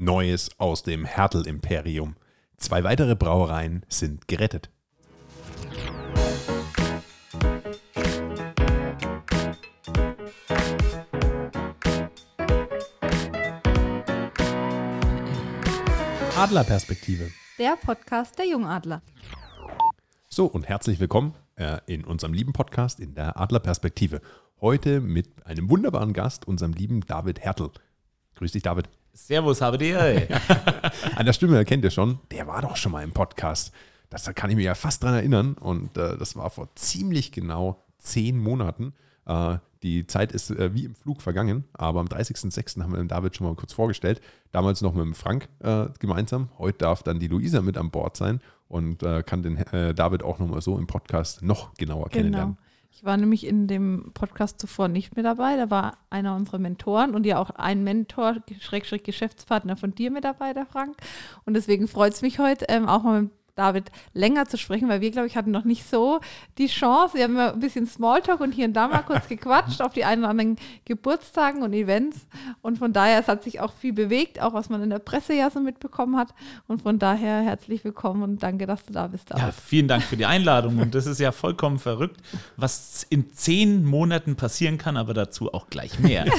Neues aus dem Hertel-Imperium. Zwei weitere Brauereien sind gerettet. Adlerperspektive. Der Podcast der Jungadler. So, und herzlich willkommen äh, in unserem lieben Podcast in der Adlerperspektive. Heute mit einem wunderbaren Gast, unserem lieben David Hertel. Grüß dich, David. Servus, habe dir. An der Stimme erkennt ihr schon, der war doch schon mal im Podcast. Das da kann ich mich ja fast dran erinnern. Und äh, das war vor ziemlich genau zehn Monaten. Äh, die Zeit ist äh, wie im Flug vergangen, aber am 30.06. haben wir den David schon mal kurz vorgestellt. Damals noch mit dem Frank äh, gemeinsam. Heute darf dann die Luisa mit an Bord sein und äh, kann den äh, David auch nochmal so im Podcast noch genauer Genau. kennenlernen. Ich war nämlich in dem Podcast zuvor nicht mehr dabei. Da war einer unserer Mentoren und ja auch ein Mentor, Schrägstrich Geschäftspartner von dir mit dabei, der Frank. Und deswegen freut es mich heute ähm, auch mal mit David länger zu sprechen, weil wir, glaube ich, hatten noch nicht so die Chance. Wir haben ja ein bisschen Smalltalk und hier und da mal kurz gequatscht auf die einen oder anderen Geburtstagen und Events. Und von daher, es hat sich auch viel bewegt, auch was man in der Presse ja so mitbekommen hat. Und von daher herzlich willkommen und danke, dass du da bist. David. Ja, vielen Dank für die Einladung. Und das ist ja vollkommen verrückt, was in zehn Monaten passieren kann, aber dazu auch gleich mehr.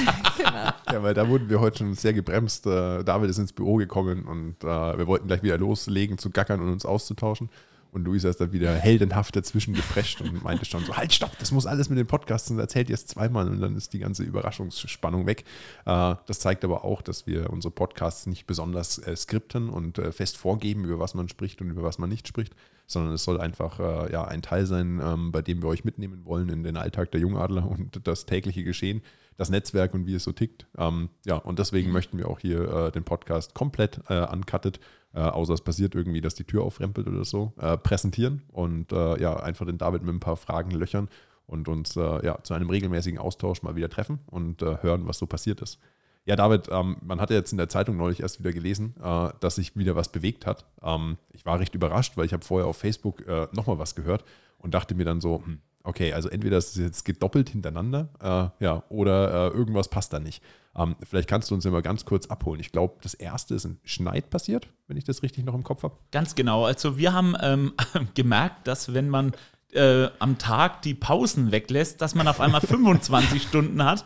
Ja, weil da wurden wir heute schon sehr gebremst. Äh, David ist ins Büro gekommen und äh, wir wollten gleich wieder loslegen zu gackern und uns auszutauschen. Und Luisa ist dann wieder heldenhaft dazwischen geprescht und meinte schon so, halt, stopp, das muss alles mit den Podcasts und erzählt es zweimal und dann ist die ganze Überraschungsspannung weg. Äh, das zeigt aber auch, dass wir unsere Podcasts nicht besonders äh, skripten und äh, fest vorgeben, über was man spricht und über was man nicht spricht, sondern es soll einfach ja, ein Teil sein, ähm, bei dem wir euch mitnehmen wollen in den Alltag der Jungadler und das tägliche Geschehen, das Netzwerk und wie es so tickt. Ähm, ja, und deswegen möchten wir auch hier den Podcast komplett uncutted, äh, außer es passiert irgendwie, dass die Tür aufrempelt oder so, äh, präsentieren und äh, ja, einfach den David mit ein paar Fragen löchern und uns äh, ja, zu einem regelmäßigen Austausch mal wieder treffen und äh, hören, was so passiert ist. Ja, David, ähm, man hatte jetzt in der Zeitung neulich erst wieder gelesen, äh, dass sich wieder was bewegt hat. Ähm, ich war recht überrascht, weil ich habe vorher auf Facebook äh, nochmal was gehört und dachte mir dann so, hm, okay, also entweder ist es jetzt gedoppelt hintereinander, äh, ja, oder äh, irgendwas passt da nicht. Ähm, vielleicht kannst du uns ja mal ganz kurz abholen. Ich glaube, das erste ist in Schneid passiert, wenn ich das richtig noch im Kopf habe. Ganz genau. Also wir haben ähm, gemerkt, dass wenn man äh, am Tag die Pausen weglässt, dass man auf einmal 25 Stunden hat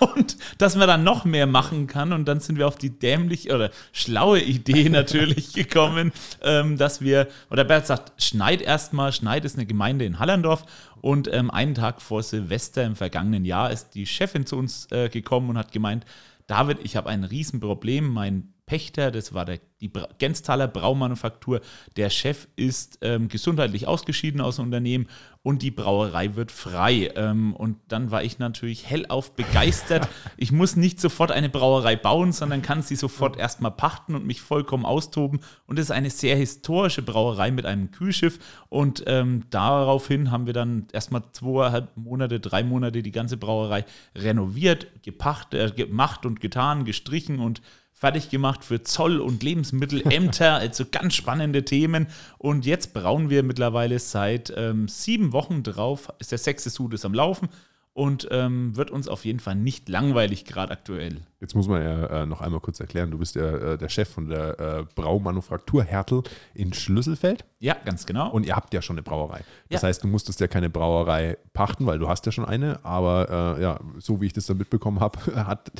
und dass man dann noch mehr machen kann. Und dann sind wir auf die dämliche oder schlaue Idee natürlich gekommen, ähm, dass wir, oder Bert sagt, Schneid erstmal. Schneid ist eine Gemeinde in Hallerndorf. Und ähm, einen Tag vor Silvester im vergangenen Jahr ist die Chefin zu uns äh, gekommen und hat gemeint, David, ich habe ein Riesenproblem. Mein Pächter, das war der, die Bra Gensthaler Braumanufaktur, der Chef ist ähm, gesundheitlich ausgeschieden aus dem Unternehmen und die Brauerei wird frei. Ähm, und dann war ich natürlich hellauf begeistert. Ich muss nicht sofort eine Brauerei bauen, sondern kann sie sofort erstmal pachten und mich vollkommen austoben. Und es ist eine sehr historische Brauerei mit einem Kühlschiff. Und ähm, daraufhin haben wir dann erstmal zweieinhalb Monate, drei Monate die ganze Brauerei renoviert, gepacht, äh, gemacht und getan, gestrichen und fertig gemacht für Zoll- und Lebensmittelämter, also ganz spannende Themen. Und jetzt brauen wir mittlerweile seit ähm, sieben Wochen drauf, ist der sechste Sud ist am Laufen und ähm, wird uns auf jeden Fall nicht langweilig gerade aktuell. Jetzt muss man ja äh, noch einmal kurz erklären, du bist ja äh, der Chef von der äh, Braumanufaktur Hertel in Schlüsselfeld. Ja, ganz genau. Und ihr habt ja schon eine Brauerei. Das ja. heißt, du musstest ja keine Brauerei pachten, weil du hast ja schon eine, aber äh, ja, so wie ich das dann mitbekommen habe, hat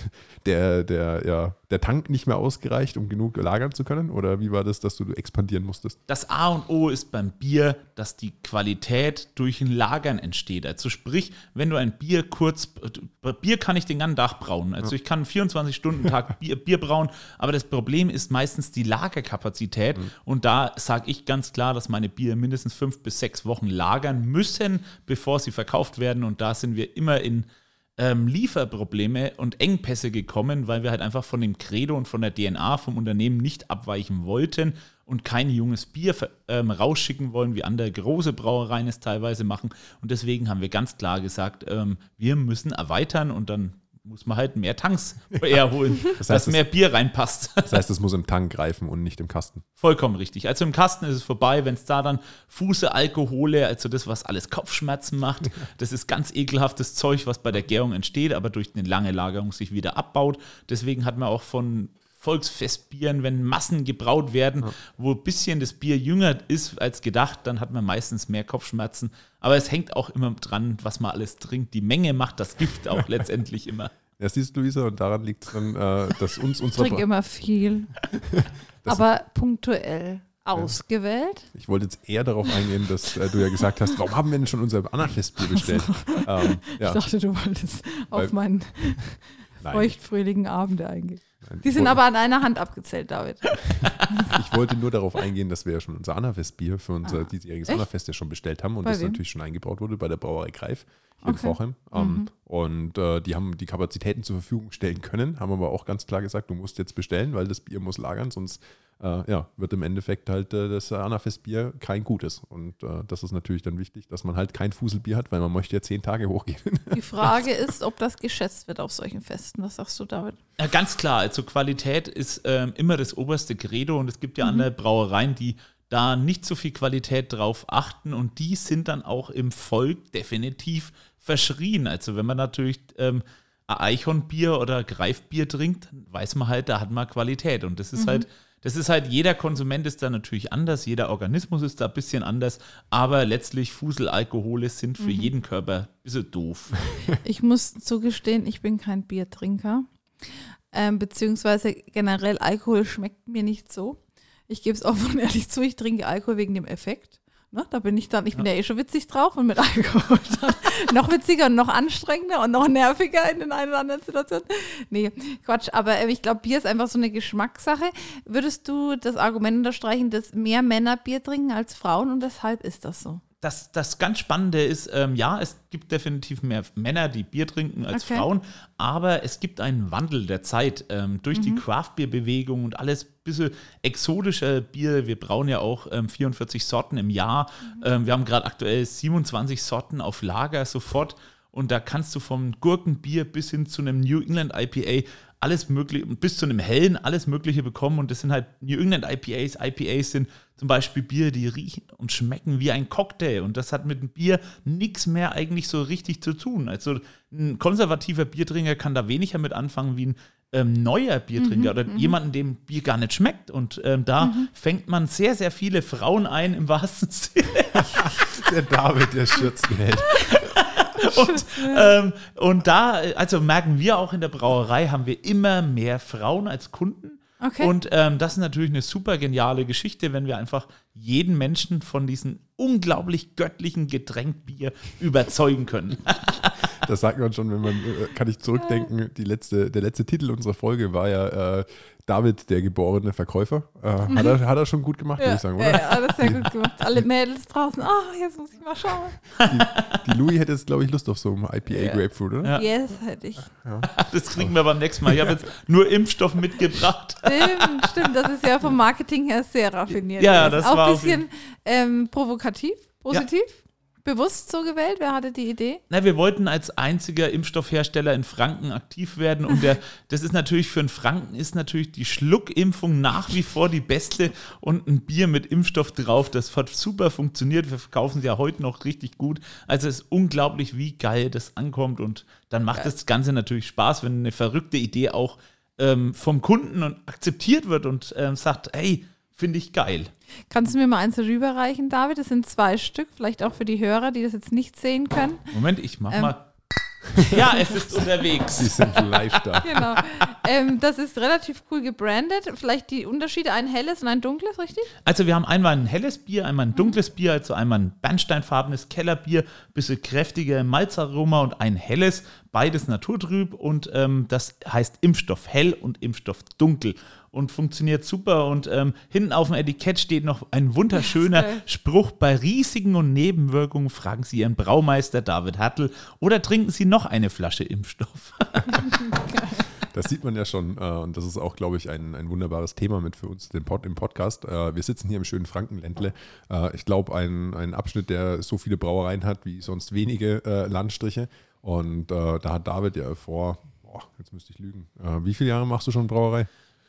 der, der, ja, der Tank nicht mehr ausgereicht, um genug lagern zu können? Oder wie war das, dass du expandieren musstest? Das A und O ist beim Bier, dass die Qualität durch ein Lagern entsteht. Also sprich, wenn du ein Bier kurz, äh, Bier kann ich den ganzen Tag brauen. Also ja. ich kann 400 24-Stunden-Tag Bier, Bier, brauen. Aber das Problem ist meistens die Lagerkapazität. Mhm. Und da sage ich ganz klar, dass meine Bier mindestens fünf bis sechs Wochen lagern müssen, bevor sie verkauft werden. Und da sind wir immer in ähm, Lieferprobleme und Engpässe gekommen, weil wir halt einfach von dem Credo und von der DNA vom Unternehmen nicht abweichen wollten und kein junges Bier ähm, rausschicken wollen, wie andere große Brauereien es teilweise machen. Und deswegen haben wir ganz klar gesagt, ähm, wir müssen erweitern und dann muss man halt mehr Tanks herholen, Das dass heißt, es- mehr Bier reinpasst. Das heißt, es muss im Tank greifen und nicht im Kasten. Vollkommen richtig. Also im Kasten ist es vorbei, wenn es da dann Fuße, Alkohole, also das, was alles Kopfschmerzen macht, das ist ganz ekelhaftes Zeug, was bei der Gärung entsteht, aber durch eine lange Lagerung sich wieder abbaut. Deswegen hat man auch von Volksfestbieren, wenn Massen gebraut werden, wo ein bisschen das Bier jünger ist als gedacht, dann hat man meistens mehr Kopfschmerzen. Aber es hängt auch immer dran, was man alles trinkt. Die Menge macht das Gift auch letztendlich immer. Ja, siehst du, Luisa, und daran liegt es dann, äh, dass uns Ich unsere. trinke immer viel. Aber punktuell ausgewählt. Ich wollte jetzt eher darauf eingehen, dass äh, du ja gesagt hast, warum haben wir denn schon unser Anna-Festbier bestellt? ähm, ja, Ich dachte, du wolltest Weil- auf meinen feuchtfröhlichen Abende eingehen. Die sind aber an einer Hand abgezählt, David. Ich wollte nur darauf eingehen, dass wir ja schon unser Anna-Festbier für unser Ah, diesjähriges echt? Anna-Fest ja schon bestellt haben und Bei das wem? natürlich schon eingebaut wurde bei der Brauerei Greif hier in Okay. Vorheim. Ähm, Mhm. Und äh, die haben die Kapazitäten zur Verfügung stellen können, haben aber auch ganz klar gesagt, du musst jetzt bestellen, weil das Bier muss lagern, sonst äh, ja, wird im Endeffekt halt äh, das Anna-Festbier kein gutes. Und äh, das ist natürlich dann wichtig, dass man halt kein Fuselbier hat, weil man möchte ja zehn Tage hochgehen. Die Frage ist, ob das geschätzt wird auf solchen Festen. Was sagst du, David? Ja, ganz klar, also Qualität ist ähm, immer das oberste Credo und es gibt ja andere Brauereien, die da nicht so viel Qualität drauf achten und die sind dann auch im Volk definitiv verschrien. Also wenn man natürlich ähm, Eichhornbier oder Greifbier trinkt, dann weiß man halt, da hat man Qualität und das ist halt das ist halt, jeder Konsument ist da natürlich anders, jeder Organismus ist da ein bisschen anders, aber letztlich Fuselalkohole sind für jeden Körper ein bisschen doof. Ich muss zugestehen, ich bin kein Biertrinker. Ähm, beziehungsweise generell Alkohol schmeckt mir nicht so. Ich gebe es offen und ehrlich zu, ich trinke Alkohol wegen dem Effekt. Ne, da bin ich dann, ich bin ja eh schon witzig drauf und mit Alkohol noch witziger und noch anstrengender und noch nerviger in den einen oder anderen Situationen. Nee, Quatsch, aber äh, ich glaube, Bier ist einfach so eine Geschmackssache. Würdest du das Argument unterstreichen, dass mehr Männer Bier trinken als Frauen und weshalb ist das so? Das, das ganz Spannende ist, ähm, ja, es gibt definitiv mehr Männer, die Bier trinken als Okay. Frauen, aber es gibt einen Wandel der Zeit ähm, durch die Craft-Bier-Bewegung und alles bisschen exotischer Bier. Wir brauen ja auch ähm, 44 Sorten im Jahr. Ähm, wir haben gerade aktuell 27 Sorten auf Lager sofort und da kannst du vom Gurkenbier bis hin zu einem New England IPA alles mögliche, bis zu einem hellen, alles Mögliche bekommen. Und das sind halt New England IPAs. IPAs sind zum Beispiel Bier, die riechen und schmecken wie ein Cocktail. Und das hat mit dem Bier nichts mehr eigentlich so richtig zu tun. Also ein konservativer Biertrinker kann da weniger mit anfangen wie ein ähm, neuer Biertrinker oder jemanden, dem Bier gar nicht schmeckt. Und ähm, da fängt man sehr, sehr viele Frauen ein, im wahrsten Sinne. Der David, der Schürzenheld. Und, ähm, und da, also merken wir auch in der Brauerei, haben wir immer mehr Frauen als Kunden. Okay. Und ähm, das ist natürlich eine super geniale Geschichte, wenn wir einfach jeden Menschen von diesem unglaublich göttlichen Getränk Bier überzeugen können. Das sagt man schon, wenn man, äh, kann ich zurückdenken, die letzte, der letzte Titel unserer Folge war ja äh, David, der geborene Verkäufer. Äh, hat, er, hat er schon gut gemacht, würde ich sagen, oder? Ja, ja, alles sehr gut gemacht. Alle Mädels draußen, ah, jetzt muss ich mal schauen. Die, die Louis hätte jetzt, glaube ich, Lust auf so ein IPA Grapefruit, oder? Ja. Yes, hätte ich. Das kriegen wir beim nächsten Mal. Ich habe jetzt nur Impfstoff mitgebracht. Stimmt, stimmt. Das ist ja vom Marketing her sehr raffiniert. Ja, das Auch war ein auf bisschen ähm, provokativ, positiv. Bewusst so gewählt. Wer hatte die Idee? Na, wir wollten als einziger Impfstoffhersteller in Franken aktiv werden und der, das ist natürlich für einen Franken ist natürlich die Schluckimpfung nach wie vor die beste und ein Bier mit Impfstoff drauf, das hat super funktioniert. Wir verkaufen sie ja heute noch richtig gut. Also es ist unglaublich, wie geil das ankommt und dann macht das Ganze natürlich Spaß, wenn eine verrückte Idee auch ähm, vom Kunden und akzeptiert wird und ähm, sagt, hey, finde ich geil. Kannst du mir mal eins rüberreichen, David? Das sind zwei Stück, vielleicht auch für die Hörer, die das jetzt nicht sehen können. Moment, ich mach Ähm. mal. Ja, es ist Sie unterwegs. sind live da. Genau. ähm, das ist relativ cool gebrandet. Vielleicht die Unterschiede, ein helles und ein dunkles, richtig? Also wir haben einmal ein helles Bier, einmal ein dunkles Bier, also einmal ein bernsteinfarbenes Kellerbier, bisschen kräftiger Malzaroma und ein helles, beides naturtrüb und ähm, das heißt Impfstoff hell und Impfstoff dunkel und funktioniert super und ähm, hinten auf dem Etikett steht noch ein wunderschöner. Spruch, bei Risiken und Nebenwirkungen fragen Sie Ihren Braumeister David Hattel oder trinken Sie noch eine Flasche Impfstoff. Das sieht man ja schon äh, und das ist auch, glaube ich, ein, ein wunderbares Thema mit für uns den Pod, im Podcast. Äh, wir sitzen hier im schönen Frankenländle. Äh, ich glaube, ein, ein Abschnitt, der so viele Brauereien hat wie sonst wenige äh, Landstriche. Und äh, da hat David ja vor, boah, jetzt müsste ich lügen, äh, wie viele Jahre machst du schon Brauerei?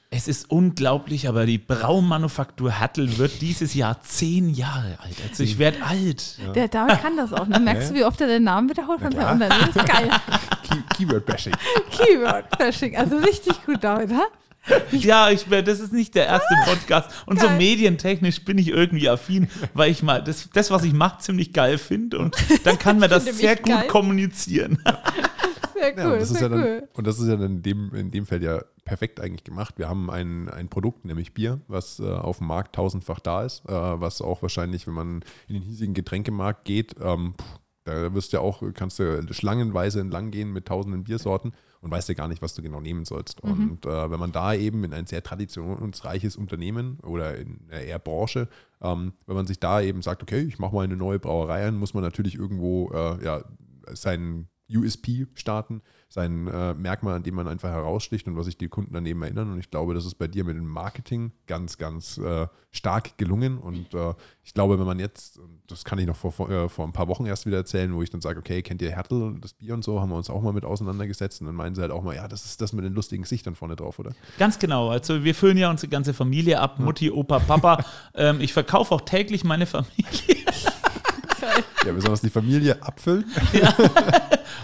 Es ist unglaublich, aber die Braumanufaktur Hattel wird dieses Jahr zehn Jahre alt. Also ich werde alt. Der David kann das auch. Ne? Merkst du, wie oft er den Namen wiederholt von seinem Unternehmen? Das ist geil. Key Keyword-Bashing. Keyword-Bashing. Also richtig gut, David, ha? Ja, ich, das ist nicht der erste Podcast. Und so Geil. medientechnisch bin ich irgendwie affin, weil ich mal das, das was ich mache, ziemlich geil finde. Und dann kann man das sehr gut geil. kommunizieren. Sehr Ja, cool, und, das ist sehr ja dann, cool. und das ist ja dann in dem, in dem Feld ja perfekt eigentlich gemacht. Wir haben ein, ein Produkt, nämlich Bier, was äh, auf dem Markt tausendfach da ist, äh, was auch wahrscheinlich, wenn man in den hiesigen Getränkemarkt geht, ähm, pff, da wirst du ja auch, kannst du schlangenweise entlang gehen mit tausenden Biersorten und weißt ja gar nicht, was du genau nehmen sollst. Und äh, wenn man da eben in ein sehr traditionsreiches Unternehmen oder in einer eher Branche, ähm, wenn man sich da eben sagt, okay, ich mache mal eine neue Brauerei an, muss man natürlich irgendwo äh, ja, seinen USP starten, sein äh, Merkmal, an dem man einfach heraussticht und was sich die Kunden daneben erinnern. Und ich glaube, das ist bei dir mit dem Marketing ganz, ganz äh, stark gelungen. Und äh, ich glaube, wenn man jetzt, und das kann ich noch vor, vor, äh, vor ein paar Wochen erst wieder erzählen, wo ich dann sage, okay, kennt ihr Hertel, das Bier und so, haben wir uns auch mal mit auseinandergesetzt. Und dann meinen sie halt auch mal, ja, das ist das mit den lustigen Gesichtern vorne drauf, oder? Ganz genau. Also wir füllen ja unsere ganze Familie ab, Mutti, Opa, Papa. ähm, ich verkaufe auch täglich meine Familie. Ja, besonders die Familie abfüllen.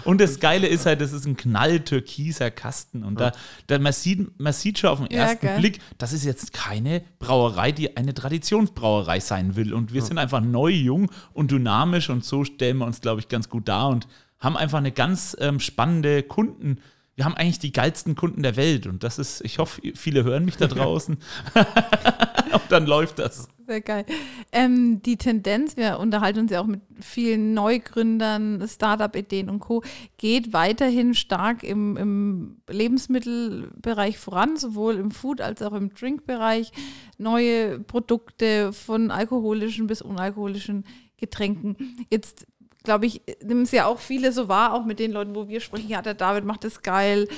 Und das Geile ist halt, das ist ein knalltürkiser Kasten. Und da, da man, sieht, man sieht schon auf den Ja, ersten geil. Blick, das ist jetzt keine Brauerei, die eine Traditionsbrauerei sein will. Und wir sind einfach neu, jung und dynamisch und so stellen wir uns, glaube ich, ganz gut dar und haben einfach eine ganz ähm, spannende Kunden. Wir haben eigentlich die geilsten Kunden der Welt und das ist, ich hoffe, viele hören mich da draußen. und dann läuft das. Sehr geil. Ähm, die Tendenz, wir unterhalten uns ja auch mit vielen Neugründern, Startup-Ideen und Co., geht weiterhin stark im, im Lebensmittelbereich voran, sowohl im Food- als auch im Drinkbereich. Neue Produkte von alkoholischen bis unalkoholischen Getränken. Jetzt glaube ich, nehmen es ja auch viele so wahr, auch mit den Leuten, wo wir sprechen, ja, der David macht das geil,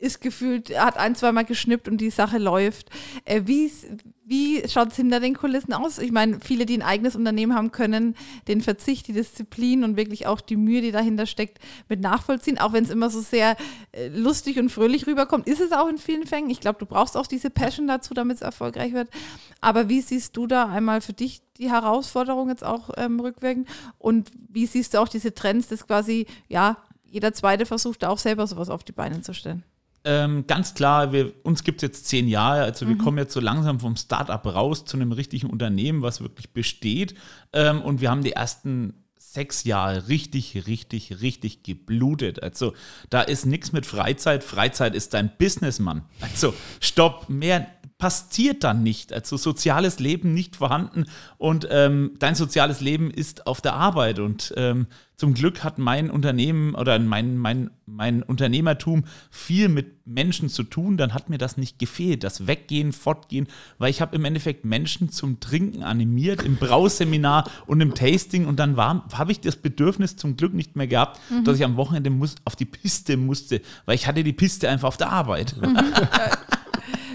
ist gefühlt, hat ein, zweimal geschnippt und die Sache läuft. Äh, wie wie schaut es hinter den Kulissen aus? Ich meine, viele, die ein eigenes Unternehmen haben, können den Verzicht, die Disziplin und wirklich auch die Mühe, die dahinter steckt, mit nachvollziehen. Auch wenn es immer so sehr äh, lustig und fröhlich rüberkommt, ist es auch in vielen Fällen. Ich glaube, du brauchst auch diese Passion dazu, damit es erfolgreich wird. Aber wie siehst du da einmal für dich die Herausforderung jetzt auch ähm, rückwirkend? Und wie siehst du auch diese Trends, dass quasi, ja, jeder Zweite versucht, da auch selber sowas auf die Beine zu stellen? Ähm, ganz klar, wir, uns gibt es jetzt zehn Jahre, also wir kommen jetzt so langsam vom Startup raus zu einem richtigen Unternehmen, was wirklich besteht. Ähm, und wir haben die ersten sechs Jahre richtig, richtig, richtig geblutet. Also da ist nichts mit Freizeit. Freizeit ist dein Businessmann. Also stopp, mehr passiert dann nicht. Also soziales Leben nicht vorhanden und ähm, dein soziales Leben ist auf der Arbeit. Und ähm, zum Glück hat mein Unternehmen oder mein, mein, mein Unternehmertum viel mit Menschen zu tun. Dann hat mir das nicht gefehlt, das Weggehen, Fortgehen, weil ich habe im Endeffekt Menschen zum Trinken animiert im Brauseminar und im Tasting und dann habe ich das Bedürfnis zum Glück nicht mehr gehabt, dass ich am Wochenende muss, auf die Piste musste, weil ich hatte die Piste einfach auf der Arbeit.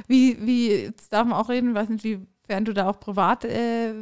Wie, wie, jetzt darf man auch reden, weiß nicht, wie, während du da auch privat äh,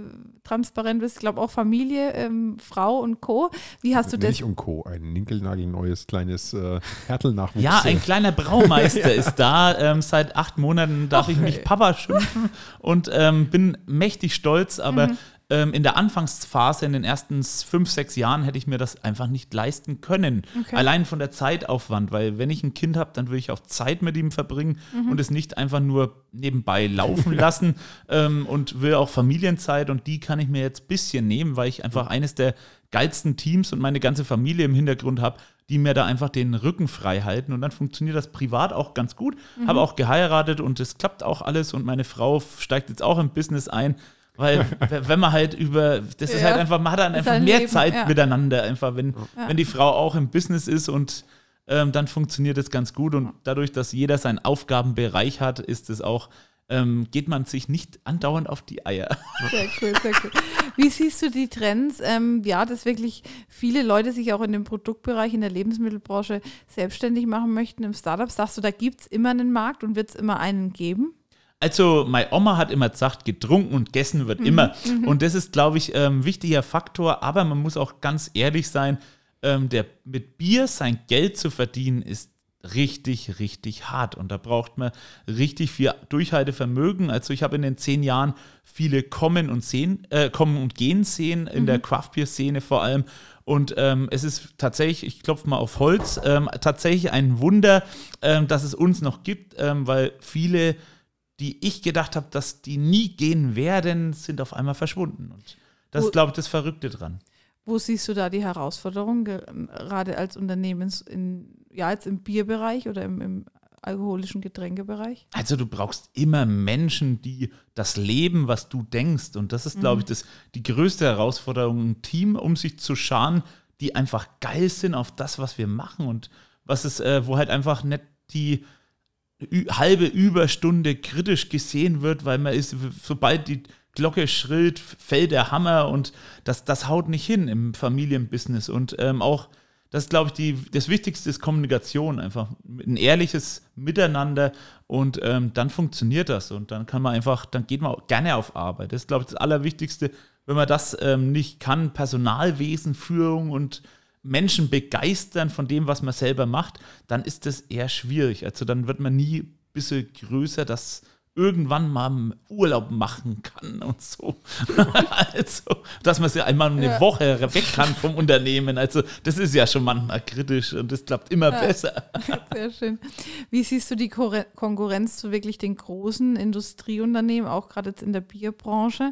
transparent bist, ich glaube auch Familie, ähm, Frau und Co. Wie hast du das? Milch und Co. Ein ninkelnagelneues kleines äh, Härtelnachwuchs. Ja, ein kleiner Braumeister ist da. Ähm, seit acht Monaten darf Ach, ich mich ey. Papa schimpfen und ähm, bin mächtig stolz, aber Mhm. Ähm, in der Anfangsphase, in den ersten fünf, sechs Jahren, hätte ich mir das einfach nicht leisten können. Okay. Allein von der Zeitaufwand, weil wenn ich ein Kind habe, dann will ich auch Zeit mit ihm verbringen Mhm. und es nicht einfach nur nebenbei laufen lassen ähm, und will auch Familienzeit und die kann ich mir jetzt ein bisschen nehmen, weil ich einfach eines der geilsten Teams und meine ganze Familie im Hintergrund habe, die mir da einfach den Rücken frei halten und dann funktioniert das privat auch ganz gut. Habe auch geheiratet und es klappt auch alles und meine Frau steigt jetzt auch im Business ein. Weil, wenn man halt über, das ist Ja. halt einfach, man hat dann einfach ein mehr Leben, Zeit ja. miteinander, einfach, wenn, Ja. wenn die Frau auch im Business ist und ähm, dann funktioniert es ganz gut. Und dadurch, dass jeder seinen Aufgabenbereich hat, ist es auch, ähm, geht man sich nicht andauernd auf die Eier. Sehr cool, sehr cool. Wie siehst du die Trends? Ähm, ja, dass wirklich viele Leute sich auch in dem Produktbereich, in der Lebensmittelbranche selbstständig machen möchten im Startup. Sagst du, da gibt es immer einen Markt und wird es immer einen geben? Also, meine Oma hat immer gesagt, getrunken und gegessen wird immer. Und das ist, glaube ich, ein ähm, wichtiger Faktor. Aber man muss auch ganz ehrlich sein, ähm, der, mit Bier sein Geld zu verdienen, ist richtig, richtig hart. Und da braucht man richtig viel Durchhaltevermögen. Also ich habe in den zehn Jahren viele kommen und sehen, äh, kommen und gehen sehen, in mhm. der Craft Beer Szene vor allem. Und ähm, es ist tatsächlich, ich klopfe mal auf Holz, ähm, tatsächlich ein Wunder, ähm, dass es uns noch gibt, ähm, weil viele, die ich gedacht habe, dass die nie gehen werden, sind auf einmal verschwunden. Und das ist, glaube ich, das Verrückte dran. Wo siehst du da die Herausforderung, gerade als Unternehmens in, ja, jetzt im Bierbereich oder im, im alkoholischen Getränkebereich? Also du brauchst immer Menschen, die das leben, was du denkst. Und das ist, glaube ich, mhm. das, die größte Herausforderung, ein Team um sich zu scharen, die einfach geil sind auf das, was wir machen und was ist, äh, wo halt einfach nicht die halbe Überstunde kritisch gesehen wird, weil man ist, sobald die Glocke schrillt, fällt der Hammer und das, das haut nicht hin im Familienbusiness. Und ähm, auch, das ist, glaube ich, die, das Wichtigste ist Kommunikation, einfach ein ehrliches Miteinander und ähm, dann funktioniert das und dann kann man einfach, dann geht man gerne auf Arbeit. Das ist, glaube ich, das Allerwichtigste. Wenn man das ähm, nicht kann, Personalwesen, Führung und Menschen begeistern von dem, was man selber macht, dann ist das eher schwierig. Also dann wird man nie ein bisschen größer, dass irgendwann mal Urlaub machen kann und so. also, dass man sie einmal eine ja. Woche weg kann vom Unternehmen. Also, das ist ja schon manchmal kritisch und das klappt immer ja. besser. Sehr schön. Wie siehst du die Konkurrenz zu wirklich den großen Industrieunternehmen, auch gerade jetzt in der Bierbranche?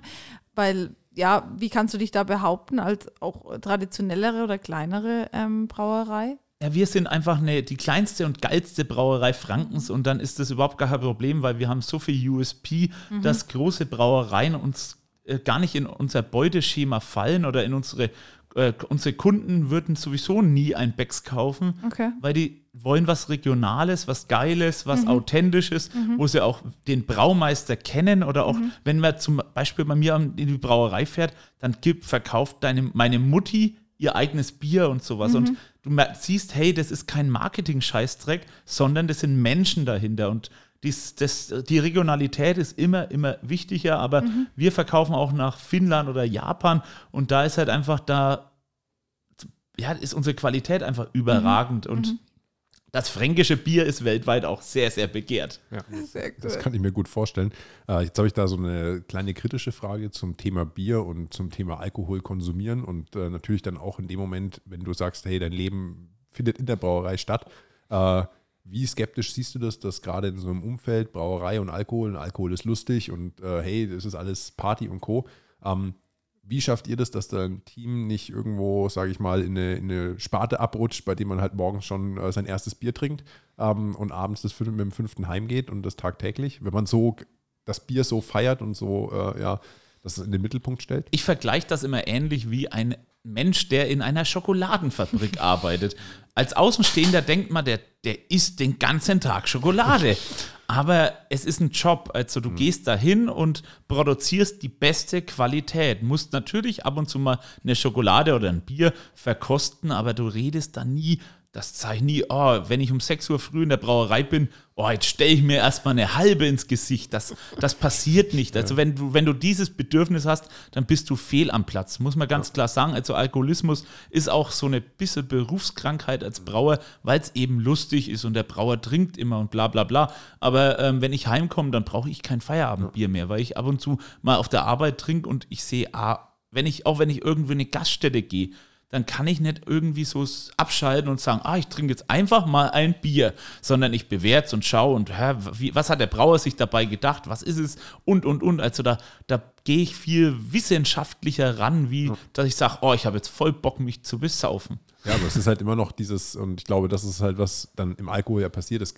Weil, ja, wie kannst du dich da behaupten als auch traditionellere oder kleinere ähm, Brauerei? Ja, wir sind einfach eine, die kleinste und geilste Brauerei Frankens und dann ist das überhaupt gar kein Problem, weil wir haben so viel USP, mhm. dass große Brauereien uns äh, gar nicht in unser Beuteschema fallen oder in unsere äh, unsere Kunden würden sowieso nie ein Becks kaufen, okay. weil die wollen was Regionales, was Geiles, was mhm. Authentisches, mhm. wo sie auch den Braumeister kennen oder auch, mhm. wenn man zum Beispiel bei mir in die Brauerei fährt, dann gibt, verkauft deine, meine Mutti ihr eigenes Bier und sowas. Und mhm. du siehst, hey, das ist kein Marketing-Scheißdreck, sondern das sind Menschen dahinter. Und dies, das, die Regionalität ist immer, immer wichtiger, aber mhm. wir verkaufen auch nach Finnland oder Japan und da ist halt einfach da, ja, ist unsere Qualität einfach überragend mhm. und mhm das fränkische Bier ist weltweit auch sehr, sehr begehrt. Ja, cool. das kann ich mir gut vorstellen. Äh, jetzt habe ich da so eine kleine kritische Frage zum Thema Bier und zum Thema Alkohol konsumieren und äh, natürlich dann auch in dem Moment, wenn du sagst, hey, dein Leben findet in der Brauerei statt. Äh, wie skeptisch siehst du das, dass gerade in so einem Umfeld Brauerei und Alkohol, und Alkohol ist lustig und hey, das ist alles Party und Co. Ähm, wie schafft ihr das, dass dein Team nicht irgendwo, sage ich mal, in eine, in eine, Sparte abrutscht, bei dem man halt morgens schon äh, sein erstes Bier trinkt ähm, und abends das mit dem fünften heimgeht und das tagtäglich? Wenn man so das Bier so feiert und so, äh, ja, das in den Mittelpunkt stellt? Ich vergleiche das immer ähnlich wie ein Mensch, der in einer Schokoladenfabrik arbeitet. Als Außenstehender denkt man, der, der isst den ganzen Tag Schokolade. Aber es ist ein Job. Also du mhm. gehst dahin und produzierst die beste Qualität. Musst natürlich ab und zu mal eine Schokolade oder ein Bier verkosten, aber du redest da nie das sage ich nie, oh, wenn ich um 6 Uhr früh in der Brauerei bin, oh, jetzt stelle ich mir erstmal eine halbe ins Gesicht. Das, das passiert nicht. Also wenn du, wenn du dieses Bedürfnis hast, dann bist du fehl am Platz. Muss man ganz ja. klar sagen. Also Alkoholismus ist auch so eine bisschen Berufskrankheit als Brauer, weil es eben lustig ist und der Brauer trinkt immer und bla bla bla. Aber ähm, wenn ich heimkomme, dann brauche ich kein Feierabendbier mehr, weil ich ab und zu mal auf der Arbeit trinke und ich sehe, ah, wenn ich, auch wenn ich irgendwo in eine Gaststätte gehe, dann kann ich nicht irgendwie so abschalten und sagen, ah, ich trinke jetzt einfach mal ein Bier, sondern ich bewerte und schaue und hä, wie, was hat der Brauer sich dabei gedacht, was ist es und, und, und. Also da, da gehe ich viel wissenschaftlicher ran, wie dass ich sage, oh, ich habe jetzt voll Bock, mich zu besaufen. Ja, aber es ist halt immer noch dieses, und ich glaube, das ist halt, was dann im Alkohol ja passiert, es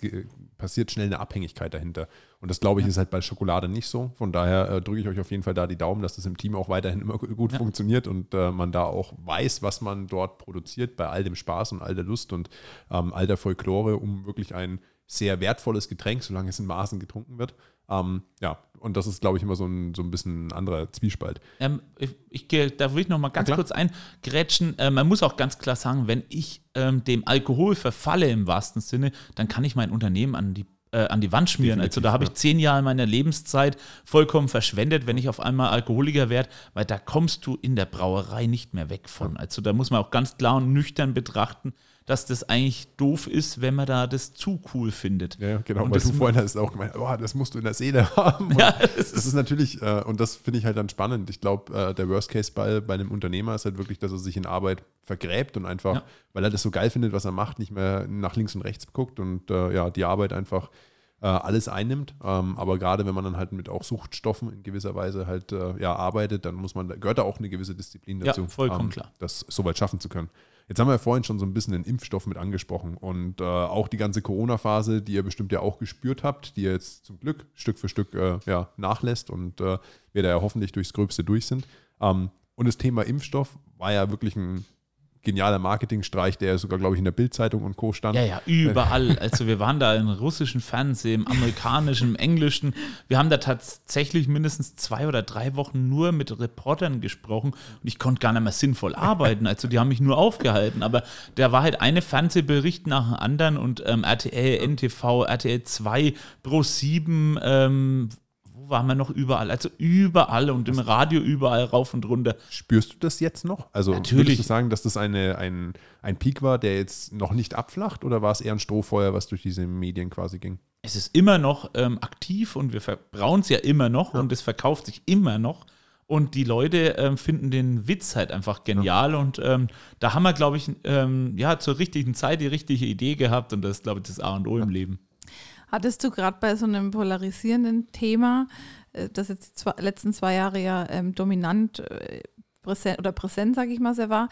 passiert schnell eine Abhängigkeit dahinter. Und das, glaube ich, ja. ist halt bei Schokolade nicht so. Von daher äh, drücke ich euch auf jeden Fall da die Daumen, dass das im Team auch weiterhin immer gut ja. funktioniert und äh, man da auch weiß, was man dort produziert, bei all dem Spaß und all der Lust und ähm, all der Folklore, um wirklich ein sehr wertvolles Getränk, solange es in Maßen getrunken wird, ähm, ja, und das ist, glaube ich, immer so ein, so ein bisschen ein anderer Zwiespalt. Ähm, ich, ich, da will ich noch mal ganz ja, kurz eingrätschen. Äh, man muss auch ganz klar sagen, wenn ich ähm, dem Alkohol verfalle im wahrsten Sinne, dann kann ich mein Unternehmen an die äh, an die Wand schmieren. Definitiv, also da habe ich zehn Jahre meiner Lebenszeit vollkommen verschwendet, wenn ich auf einmal Alkoholiker werde, weil da kommst du in der Brauerei nicht mehr weg von. Also da muss man auch ganz klar und nüchtern betrachten, dass das eigentlich doof ist, wenn man da das zu cool findet. Ja, genau, Und weil du vorhin hast auch gemeint, oh, das musst du in der Seele haben. Und Ja, das ist natürlich, äh, und das finde ich halt dann spannend. Ich glaube, äh, der Worst-Case-Ball bei einem Unternehmer ist halt wirklich, dass er sich in Arbeit vergräbt und einfach, Ja. weil er das so geil findet, was er macht, nicht mehr nach links und rechts guckt und äh, ja, die Arbeit einfach äh, alles einnimmt. Ähm, aber gerade wenn man dann halt mit auch Suchtstoffen in gewisser Weise halt äh, ja, arbeitet, dann muss man, gehört da auch eine gewisse Disziplin Ja, dazu, vollkommen ähm, klar. das soweit schaffen zu können. Jetzt haben wir ja vorhin schon so ein bisschen den Impfstoff mit angesprochen und äh, auch die ganze Corona-Phase, die ihr bestimmt ja auch gespürt habt, die ihr jetzt zum Glück Stück für Stück äh, ja, nachlässt und äh, wir da ja hoffentlich durchs Gröbste durch sind. Ähm, und das Thema Impfstoff war ja wirklich ein genialer Marketingstreich, der sogar, glaube ich, in der Bildzeitung und Co. stand. Ja, ja, überall. Also wir waren da im russischen Fernsehen, im amerikanischen, im englischen. Wir haben da tatsächlich mindestens zwei oder drei Wochen nur mit Reportern gesprochen und ich konnte gar nicht mehr sinnvoll arbeiten. Also die haben mich nur aufgehalten. Aber da war halt eine Fernsehbericht nach dem anderen und ähm, RTL, NTV, RTL 2, Pro 7, ähm, wo waren wir noch überall? Also überall und im Radio überall rauf und runter. Spürst du das jetzt noch? Also Natürlich. würdest du sagen, dass das eine, ein, ein Peak war, der jetzt noch nicht abflacht oder war es eher ein Strohfeuer, was durch diese Medien quasi ging? es ist immer noch ähm, aktiv und wir verbrauen es ja immer noch und es verkauft sich immer noch. Und die Leute ähm, finden den Witz halt einfach genial. Und ähm, da haben wir, glaube ich, ähm, ja, zur richtigen Zeit die richtige Idee gehabt. Und das ist, glaube ich, das A und O im Leben. Hattest du gerade bei so einem polarisierenden Thema, äh, das jetzt die letzten zwei Jahre ja ähm, dominant äh, präsent oder präsent, sage ich mal, sehr war,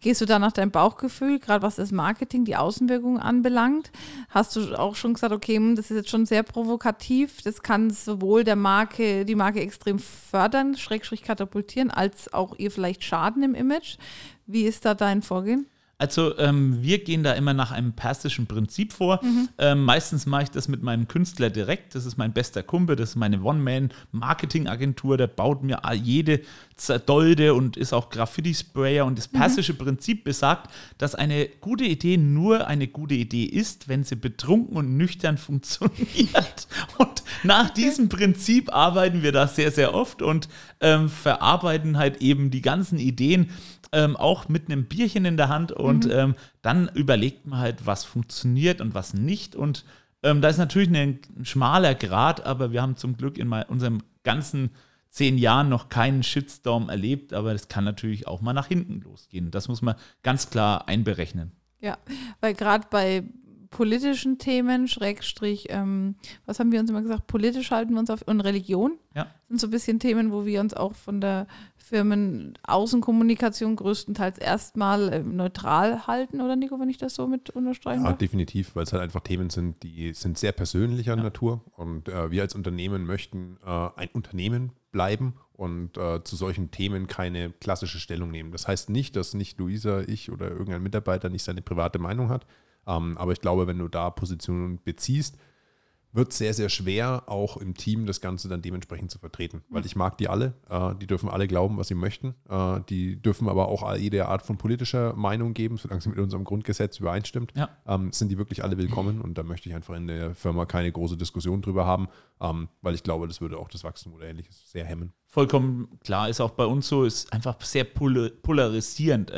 gehst du da nach deinem Bauchgefühl, gerade was das Marketing, die Außenwirkung anbelangt? Hast du auch schon gesagt, okay, hm, das ist jetzt schon sehr provokativ, das kann sowohl der Marke, die Marke extrem fördern, schrägstrich katapultieren, als auch ihr vielleicht schaden im Image. Wie ist da dein Vorgehen? Also ähm, wir gehen da immer nach einem persischen Prinzip vor. Ähm, meistens mache ich das mit meinem Künstler direkt. Das ist mein bester Kumpel, das ist meine One-Man-Marketing-Agentur. Der baut mir jede Zerdolde und ist auch Graffiti-Sprayer. Und das persische Prinzip besagt, dass eine gute Idee nur eine gute Idee ist, wenn sie betrunken und nüchtern funktioniert. Und nach diesem Prinzip arbeiten wir da sehr, sehr oft und ähm, verarbeiten halt eben die ganzen Ideen ähm, auch mit einem Bierchen in der Hand und ähm, dann überlegt man halt, was funktioniert und was nicht. Und ähm, da ist natürlich ein, ein schmaler Grad, aber wir haben zum Glück in mal, unserem ganzen zehn Jahren noch keinen Shitstorm erlebt, aber das kann natürlich auch mal nach hinten losgehen. Das muss man ganz klar einberechnen. Ja, weil gerade bei politischen Themen, Schrägstrich, ähm, was haben wir uns immer gesagt, politisch halten wir uns auf, und Religion Ja. sind so ein bisschen Themen, wo wir uns auch von der Firmen-Außenkommunikation größtenteils erstmal ähm, neutral halten, oder Nico, wenn ich das so mit unterstreichen Ja, darf? definitiv, weil es halt einfach Themen sind, die sind sehr persönlicher Natur und äh, wir als Unternehmen möchten äh, ein Unternehmen bleiben und äh, zu solchen Themen keine klassische Stellung nehmen. Das heißt nicht, dass nicht Luisa, ich oder irgendein Mitarbeiter nicht seine private Meinung hat, aber ich glaube, wenn du da Positionen beziehst, wird sehr, sehr schwer, auch im Team das Ganze dann dementsprechend zu vertreten. Weil ich mag die alle. Äh, die dürfen alle glauben, was sie möchten. Äh, die dürfen aber auch jede Art von politischer Meinung geben, solange sie mit unserem Grundgesetz übereinstimmt. Ja. Ähm, sind die wirklich alle willkommen und da möchte ich einfach in der Firma keine große Diskussion drüber haben, ähm, weil ich glaube, das würde auch das Wachstum oder ähnliches sehr hemmen. Vollkommen klar, ist auch bei uns so, ist einfach sehr pol polarisierend.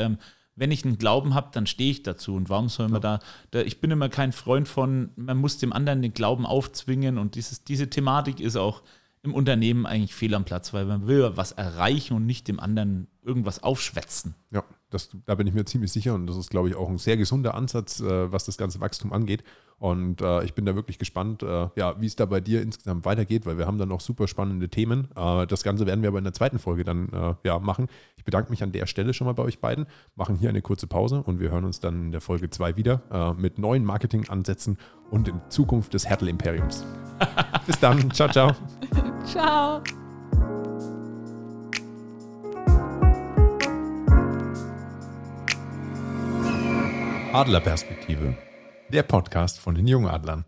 Wenn ich einen Glauben habe, dann stehe ich dazu. Und warum soll man da, da, ich bin immer kein Freund von, man muss dem anderen den Glauben aufzwingen. Und dieses, diese Thematik ist auch im Unternehmen eigentlich fehl am Platz, weil man will was erreichen und nicht dem anderen irgendwas aufschwätzen. Ja, das, da bin ich mir ziemlich sicher und das ist, glaube ich, auch ein sehr gesunder Ansatz, äh, was das ganze Wachstum angeht. Und äh, ich bin da wirklich gespannt, äh, ja, wie es da bei dir insgesamt weitergeht, weil wir haben da noch super spannende Themen. Äh, das Ganze werden wir aber in der zweiten Folge dann äh, ja, machen. Ich bedanke mich an der Stelle schon mal bei euch beiden, machen hier eine kurze Pause und wir hören uns dann in der Folge 2 wieder äh, mit neuen Marketingansätzen und in Zukunft des Hertel-Imperiums. Bis dann, ciao, ciao. Ciao! Adlerperspektive, der Podcast von den Jungadlern.